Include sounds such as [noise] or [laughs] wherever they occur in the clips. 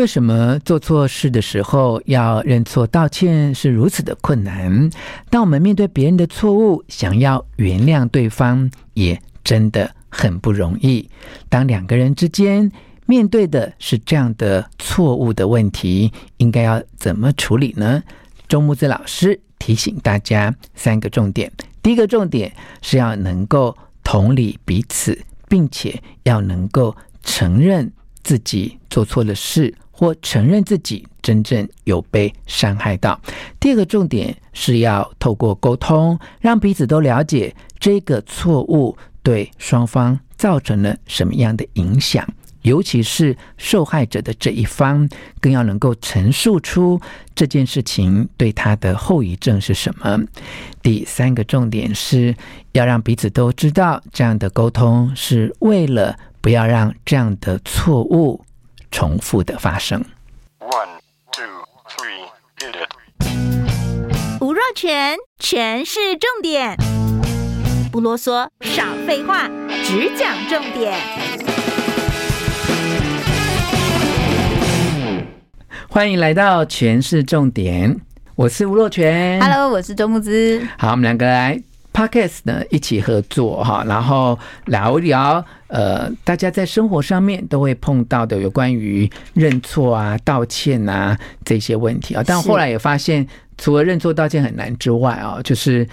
为什么做错事的时候要认错道歉是如此的困难？当我们面对别人的错误，想要原谅对方，也真的很不容易。当两个人之间面对的是这样的错误的问题，应该要怎么处理呢？周木子老师提醒大家三个重点。第一个重点是要能够同理彼此，并且要能够承认自己做错了事，或承认自己真正有被伤害到。第二个重点是要透过沟通，让彼此都了解这个错误对双方造成了什么样的影响。尤其是受害者的这一方，更要能够陈述出这件事情对他的后遗症是什么。第三个重点是要让彼此都知道，这样的沟通是为了不要让这样的错误重复的发生。One, two, three, hit it. 吴若全，全是重点，不啰嗦，少废话，只讲重点。欢迎来到全是重点，我是吴若全。Hello，我是周慕之。好，我们两个来 Podcast 呢一起合作哈，然后聊一聊呃，大家在生活上面都会碰到的有关于认错啊、道歉啊这些问题啊。但后来也发现，除了认错道歉很难之外啊，就是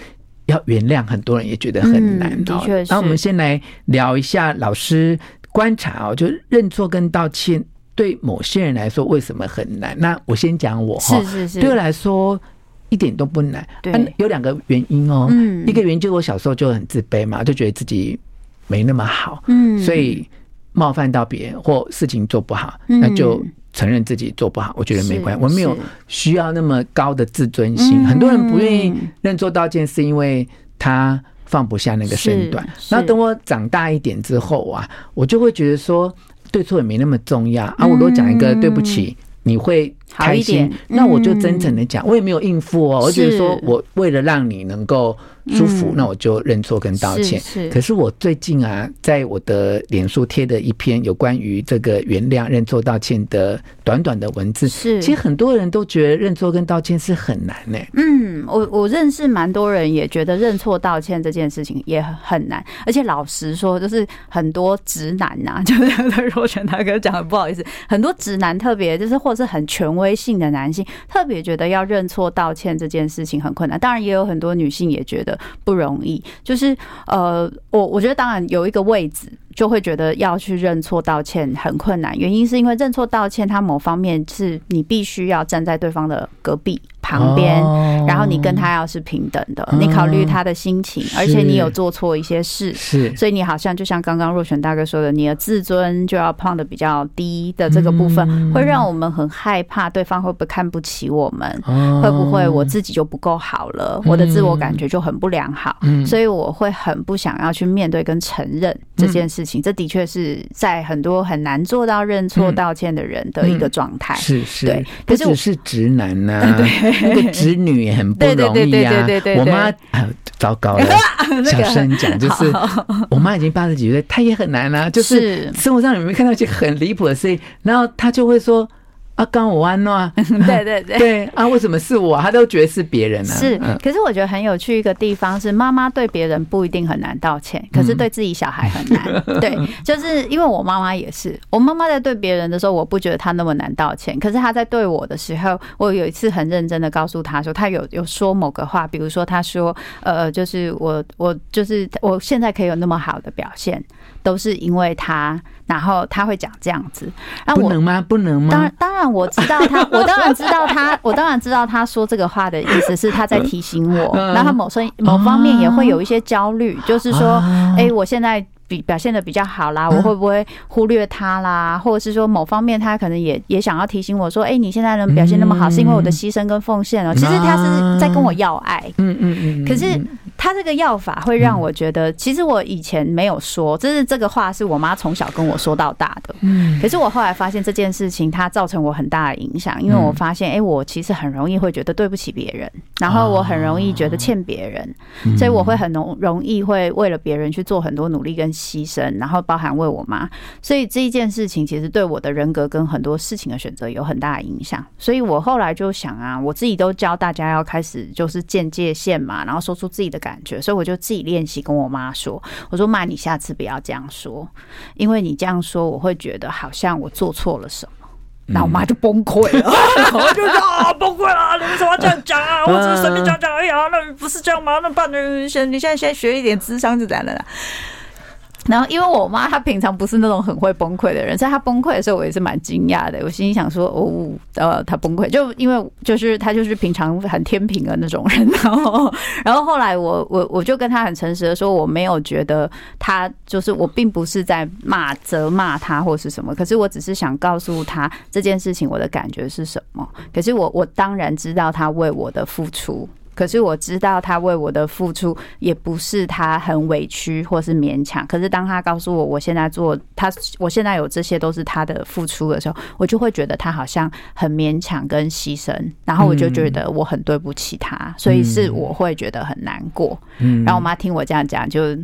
要原谅，很多人也觉得很难。的确是。那我们先来聊一下老师观察哦，就认错跟道歉。对某些人来说，为什么很难？那我先讲我哈，是是是，对我来说一点都不难。对，有两个原因哦。嗯，一个原因就是我小时候就很自卑嘛，就觉得自己没那么好，嗯，所以冒犯到别人或事情做不好，那就承认自己做不好，我觉得没关系，我没有需要那么高的自尊心。很多人不愿意认错道歉，是因为他放不下那个身段。然后等我长大一点之后啊，我就会觉得说。对错也没那么重要啊！我如果讲一个对不起，你会开心，那我就真诚的讲，我也没有应付哦，我觉得说我为了让你能够。舒服，那我就认错跟道歉。是，可是我最近啊，在我的脸书贴的一篇有关于这个原谅、认错、道歉的短短的文字，是。其实很多人都觉得认错跟道歉是很难呢。嗯，我我认识蛮多人也觉得认错道歉这件事情也很难，而且老实说，就是很多直男呐、啊，[laughs] 就是若权大哥讲的不好意思，很多直男特别就是或是很权威性的男性，特别觉得要认错道歉这件事情很困难。当然，也有很多女性也觉得。不容易，就是呃，我我觉得当然有一个位置。就会觉得要去认错道歉很困难，原因是因为认错道歉，它某方面是你必须要站在对方的隔壁旁边，然后你跟他要是平等的，你考虑他的心情，而且你有做错一些事，是，所以你好像就像刚刚若璇大哥说的，你的自尊就要放的比较低的这个部分，会让我们很害怕对方会不会看不起我们，会不会我自己就不够好了，我的自我感觉就很不良好，所以我会很不想要去面对跟承认这件事情。这的确是在很多很难做到认错道歉的人的一个状态。是是，对，不只是直男呐，[laughs] 对，那个侄女也很不容易啊。我妈啊，糟糕了，[laughs] 小声讲，就是我妈已经八十几岁，她也很难啊。就是生活上有没有看到一些很离谱的事情，然后她就会说。啊，刚我安诺，对 [laughs] 对对，对啊，为什么是我？他都觉得是别人呢、啊？是，可是我觉得很有趣一个地方是，妈妈对别人不一定很难道歉，可是对自己小孩很难。嗯、[laughs] 对，就是因为我妈妈也是，我妈妈在对别人的时候，我不觉得她那么难道歉，可是她在对我的时候，我有一次很认真的告诉她说，她有有说某个话，比如说她说，呃，就是我我就是我现在可以有那么好的表现，都是因为他。然后他会讲这样子，那我不能吗？不能吗？当然，当然我知道他，[laughs] 我当然知道他，我当然知道他说这个话的意思是他在提醒我，[laughs] 然后他某生某方面也会有一些焦虑，就是说，哎，我现在。比表现的比较好啦，我会不会忽略他啦？或者是说某方面他可能也也想要提醒我说，哎，你现在能表现那么好，是因为我的牺牲跟奉献哦。其实他是在跟我要爱，嗯嗯嗯。可是他这个要法会让我觉得，其实我以前没有说，就是这个话是我妈从小跟我说到大的。嗯。可是我后来发现这件事情它造成我很大的影响，因为我发现，哎，我其实很容易会觉得对不起别人，然后我很容易觉得欠别人，所以我会很容容易会为了别人去做很多努力跟。牺牲，然后包含为我妈，所以这一件事情其实对我的人格跟很多事情的选择有很大的影响。所以我后来就想啊，我自己都教大家要开始就是见界限嘛，然后说出自己的感觉，所以我就自己练习跟我妈说：“我说妈，你下次不要这样说，因为你这样说，我会觉得好像我做错了什么。”那我妈就崩溃了，[laughs] 然后就说啊，崩溃了！你为什么要这样讲啊？我只是随便讲讲而已啊，那不是这样吗？那爸，你先，你现在先学一点智商就这样了啦。然后，因为我妈她平常不是那种很会崩溃的人，所以她崩溃的时候，我也是蛮惊讶的。我心里想说，哦，呃，她崩溃，就因为就是她就是平常很天平的那种人。然后，然后后来我 [laughs] 我我就跟她很诚实的说，我没有觉得她就是我并不是在骂责骂她或是什么，可是我只是想告诉她这件事情我的感觉是什么。可是我我当然知道她为我的付出。可是我知道他为我的付出也不是他很委屈或是勉强。可是当他告诉我我现在做他，我现在有这些都是他的付出的时候，我就会觉得他好像很勉强跟牺牲，然后我就觉得我很对不起他，所以是我会觉得很难过。嗯，然后我妈听我这样讲，就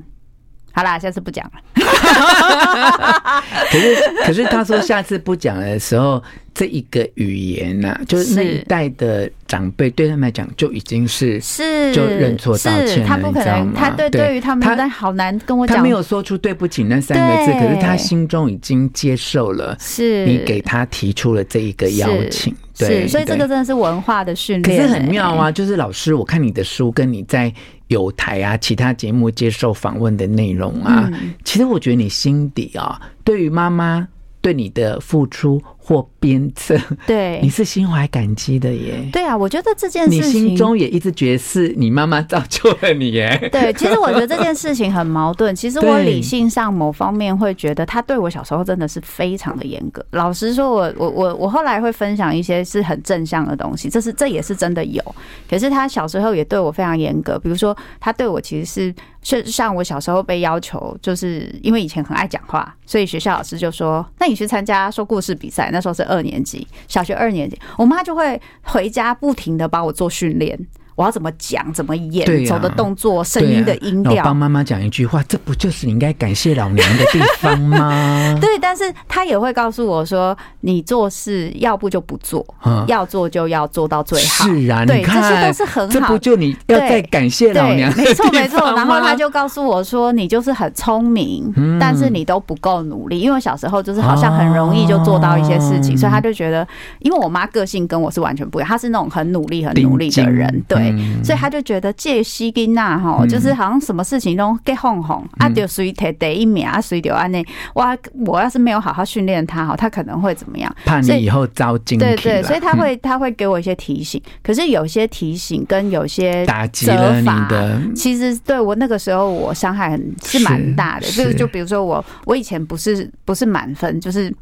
好啦，下次不讲了。[laughs] 可是，可是他说下次不讲的时候。这一个语言呐、啊，就是那一代的长辈对他们来讲就已经是是就认错道歉了，他不可能，他对对于他们他好难跟我讲，他没有说出对不起那三个字，可是他心中已经接受了，是你给他提出了这一个邀请，对，所以这个真的是文化的训练，可是很妙啊！就是老师，我看你的书跟你在有台啊其他节目接受访问的内容啊，其实我觉得你心底啊，对于妈妈对你的付出。或鞭策，对，你是心怀感激的耶。对啊，我觉得这件事情，你心中也一直觉得是你妈妈造就了你耶。对，其实我觉得这件事情很矛盾。[laughs] 其实我理性上某方面会觉得，他对我小时候真的是非常的严格。老实说，我我我我后来会分享一些是很正向的东西，这是这也是真的有。可是他小时候也对我非常严格，比如说他对我其实是像像我小时候被要求，就是因为以前很爱讲话，所以学校老师就说，那你去参加说故事比赛。那时候是二年级，小学二年级，我妈就会回家不停的帮我做训练。我要怎么讲，怎么演，走的动作，声音的音调。帮妈妈讲一句话，这不就是你应该感谢老娘的地方吗？[laughs] 对，但是他也会告诉我说，你做事要不就不做，要做就要做到最好。是啊，对，这些都是很好。这不就你要再感谢老娘？没错没错。然后他就告诉我说，你就是很聪明，但是你都不够努力。因为我小时候就是好像很容易就做到一些事情，所以他就觉得，因为我妈个性跟我是完全不一样，她是那种很努力、很努力的人，对。所以他就觉得借西金娜哈，就是好像什么事情都给哄哄啊，就随提第一名啊，随就安内。哇，我要是没有好好训练他哈，他可能会怎么样？怕你以后遭惊。对对，所以他会他会给我一些提醒。可是有些提醒跟有些打击了你的，其实对我那个时候我伤害很是蛮大的。就是就比如说我我以前不是不是满分，就是。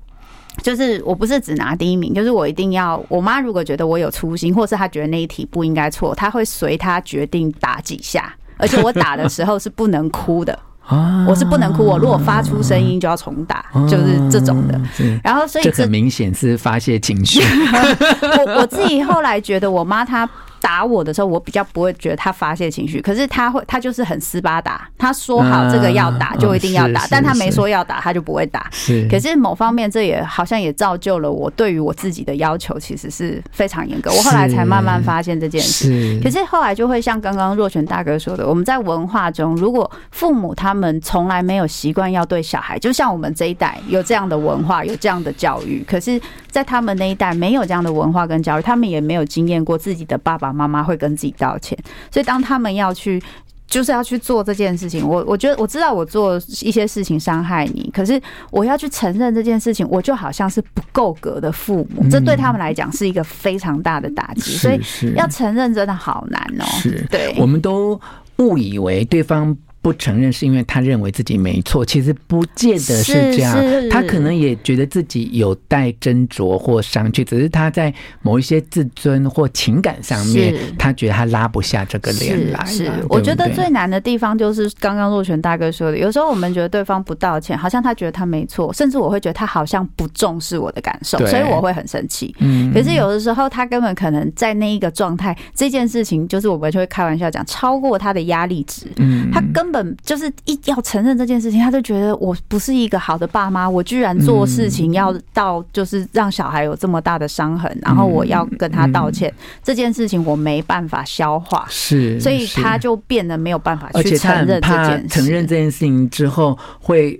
就是我不是只拿第一名，就是我一定要。我妈如果觉得我有粗心，或是她觉得那一题不应该错，她会随她决定打几下。而且我打的时候是不能哭的，[laughs] 我是不能哭。我如果发出声音就要重打，就是这种的。然后所以这很明显是发泄情绪。[laughs] 我我自己后来觉得，我妈她。打我的时候，我比较不会觉得他发泄情绪，可是他会，他就是很斯巴达。他说好这个要打，就一定要打，但他没说要打，他就不会打。是，可是某方面，这也好像也造就了我对于我自己的要求，其实是非常严格。我后来才慢慢发现这件事。可是后来就会像刚刚若泉大哥说的，我们在文化中，如果父母他们从来没有习惯要对小孩，就像我们这一代有这样的文化，有这样的教育，可是，在他们那一代没有这样的文化跟教育，他们也没有经验过自己的爸爸。妈妈会跟自己道歉，所以当他们要去，就是要去做这件事情，我我觉得我知道我做一些事情伤害你，可是我要去承认这件事情，我就好像是不够格的父母，这对他们来讲是一个非常大的打击，所以要承认真的好难哦。是，对，我们都误以为对方。不承认是因为他认为自己没错，其实不见得是这样。他可能也觉得自己有待斟酌或商榷，只是他在某一些自尊或情感上面，他觉得他拉不下这个脸来。是，我觉得最难的地方就是刚刚若泉大哥说的，有时候我们觉得对方不道歉，好像他觉得他没错，甚至我会觉得他好像不重视我的感受，所以我会很生气。嗯可是有的时候他根本可能在那一个状态，这件事情就是我们就会开玩笑讲，超过他的压力值，嗯他根本就是一要承认这件事情，他就觉得我不是一个好的爸妈，我居然做事情要到就是让小孩有这么大的伤痕，然后我要跟他道歉，这件事情我没办法消化，是，所以他就变得没有办法去承认这件事，承认这件事情之后会。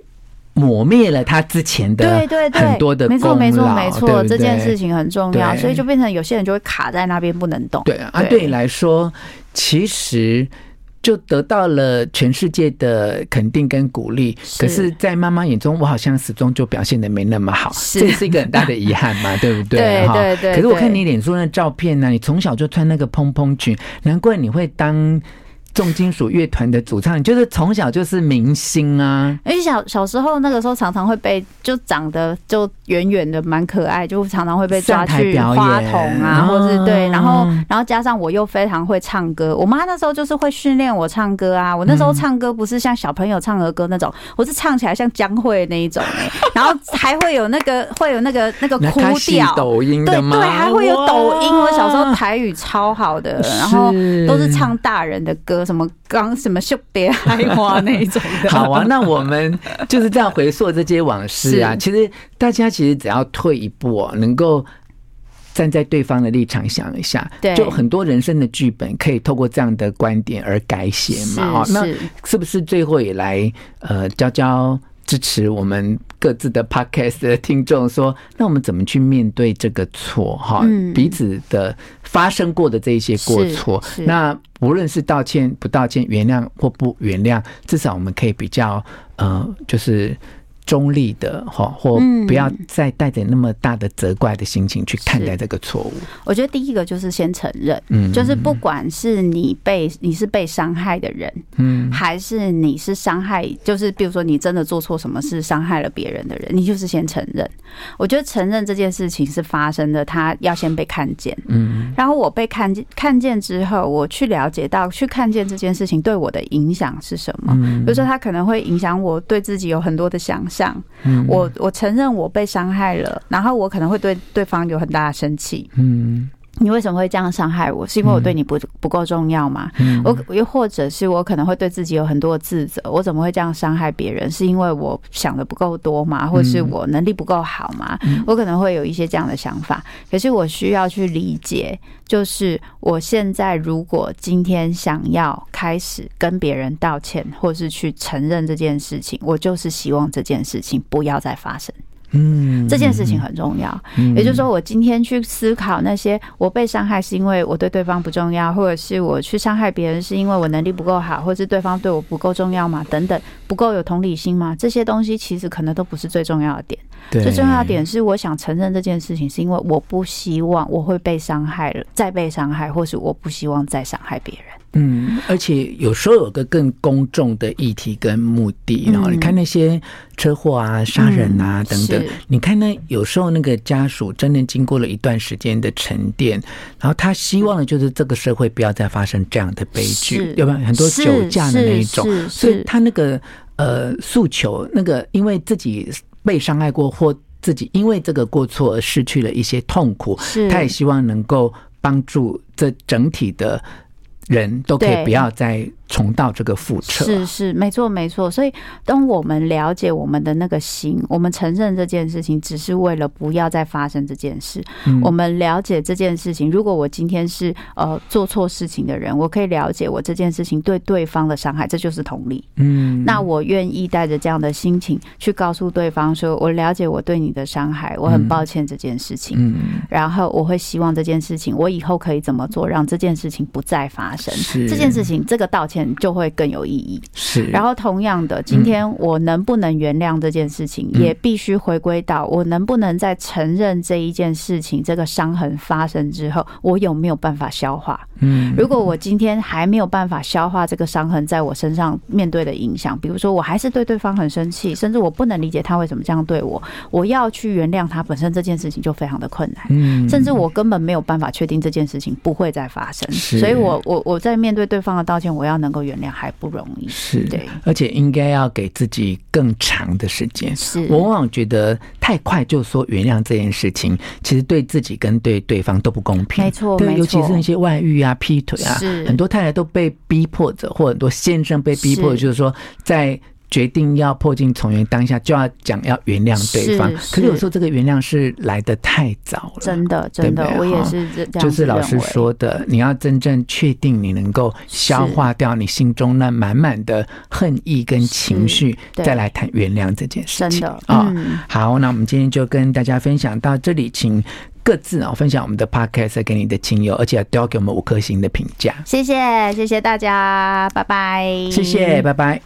磨灭了他之前的对对对很多的，没错没错没错，这件事情很重要，所以就变成有些人就会卡在那边不能动。对啊，对你来说，其实就得到了全世界的肯定跟鼓励，可是，在妈妈眼中，我好像始终就表现的没那么好，这是一个很大的遗憾嘛，[laughs] 对不对？对对对。可是我看你脸书那照片呢，你从小就穿那个蓬蓬裙，难怪你会当。重金属乐团的主唱，就是从小就是明星啊！而且小小时候那个时候，常常会被就长得就圆圆的，蛮可爱，就常常会被抓去花童啊，或是对，然后然后加上我又非常会唱歌，我妈那时候就是会训练我唱歌啊。我那时候唱歌不是像小朋友唱儿歌那种，我是唱起来像江蕙那一种哎，然后还会有那个会有那个那个哭调，抖音？对对，还会有抖音。我小时候台语超好的，然后都是唱大人的歌。什么刚什么秀别开花那一种的？好啊，那我们就是这样回溯这些往事啊。其实大家其实只要退一步，能够站在对方的立场想一下，对，就很多人生的剧本可以透过这样的观点而改写嘛。哦，那是不是最后也来呃教教支持我们各自的 podcast 的听众说，那我们怎么去面对这个错？哈，彼此的发生过的这些过错，那无论是道歉不道歉，原谅或不原谅，至少我们可以比较呃，就是。中立的哈，或不要再带着那么大的责怪的心情去看待这个错误。我觉得第一个就是先承认，嗯，就是不管是你被你是被伤害的人，嗯，还是你是伤害，就是比如说你真的做错什么事伤害了别人的人，你就是先承认。我觉得承认这件事情是发生的，他要先被看见，嗯，然后我被看见看见之后，我去了解到去看见这件事情对我的影响是什么。比如说，他可能会影响我对自己有很多的想。像我，我承认我被伤害了，然后我可能会对对方有很大的生气。嗯。你为什么会这样伤害我？是因为我对你不不够重要吗？我又或者是我可能会对自己有很多自责，我怎么会这样伤害别人？是因为我想的不够多吗？或是我能力不够好吗？我可能会有一些这样的想法。可是我需要去理解，就是我现在如果今天想要开始跟别人道歉，或是去承认这件事情，我就是希望这件事情不要再发生。嗯，这件事情很重要。也就是说，我今天去思考那些我被伤害是因为我对对方不重要，或者是我去伤害别人是因为我能力不够好，或者是对方对我不够重要嘛？等等，不够有同理心吗？这些东西其实可能都不是最重要的点。最重要的点是，我想承认这件事情，是因为我不希望我会被伤害了，再被伤害，或是我不希望再伤害别人。嗯，而且有时候有个更公众的议题跟目的，然后你看那些车祸啊、杀人啊等等，你看呢，有时候那个家属真的经过了一段时间的沉淀，然后他希望的就是这个社会不要再发生这样的悲剧，要不然很多酒驾的那一种，所以他那个呃诉求，那个因为自己被伤害过或自己因为这个过错而失去了一些痛苦，他也希望能够帮助这整体的。人都可以不要再重蹈这个覆辙。是是，没错没错。所以，当我们了解我们的那个心，我们承认这件事情，只是为了不要再发生这件事。我们了解这件事情，如果我今天是呃做错事情的人，我可以了解我这件事情对对方的伤害，这就是同理。嗯，那我愿意带着这样的心情去告诉对方说，我了解我对你的伤害，我很抱歉这件事情。嗯，然后我会希望这件事情，我以后可以怎么做，让这件事情不再发生。是这件事情，这个道歉就会更有意义。是，然后同样的，今天我能不能原谅这件事情，也必须回归到我能不能在承认这一件事情，这个伤痕发生之后，我有没有办法消化？嗯，如果我今天还没有办法消化这个伤痕在我身上面对的影响，比如说我还是对对方很生气，甚至我不能理解他为什么这样对我，我要去原谅他，本身这件事情就非常的困难。嗯，甚至我根本没有办法确定这件事情不会再发生。所以我我我在面对对方的道歉，我要能够原谅还不容易。是，对，而且应该要给自己更长的时间。是，我往往觉得太快就说原谅这件事情，其实对自己跟对对方都不公平。没错，对，尤其是那些外遇啊、劈腿啊，很多太太都被逼迫着，或很多先生被逼迫，就是说在。决定要破镜重圆，当下就要讲要原谅对方。可是有时候这个原谅是来的太早了，真的，真的，我也是这样。就是老师说的，你要真正确定你能够消化掉你心中那满满的恨意跟情绪，再来谈原谅这件事情。真的啊，好，那我们今天就跟大家分享到这里，请各自啊分享我们的 podcast 给你的亲友，而且都要给我们五颗星的评价。谢谢，谢谢大家，拜拜。谢谢，拜拜。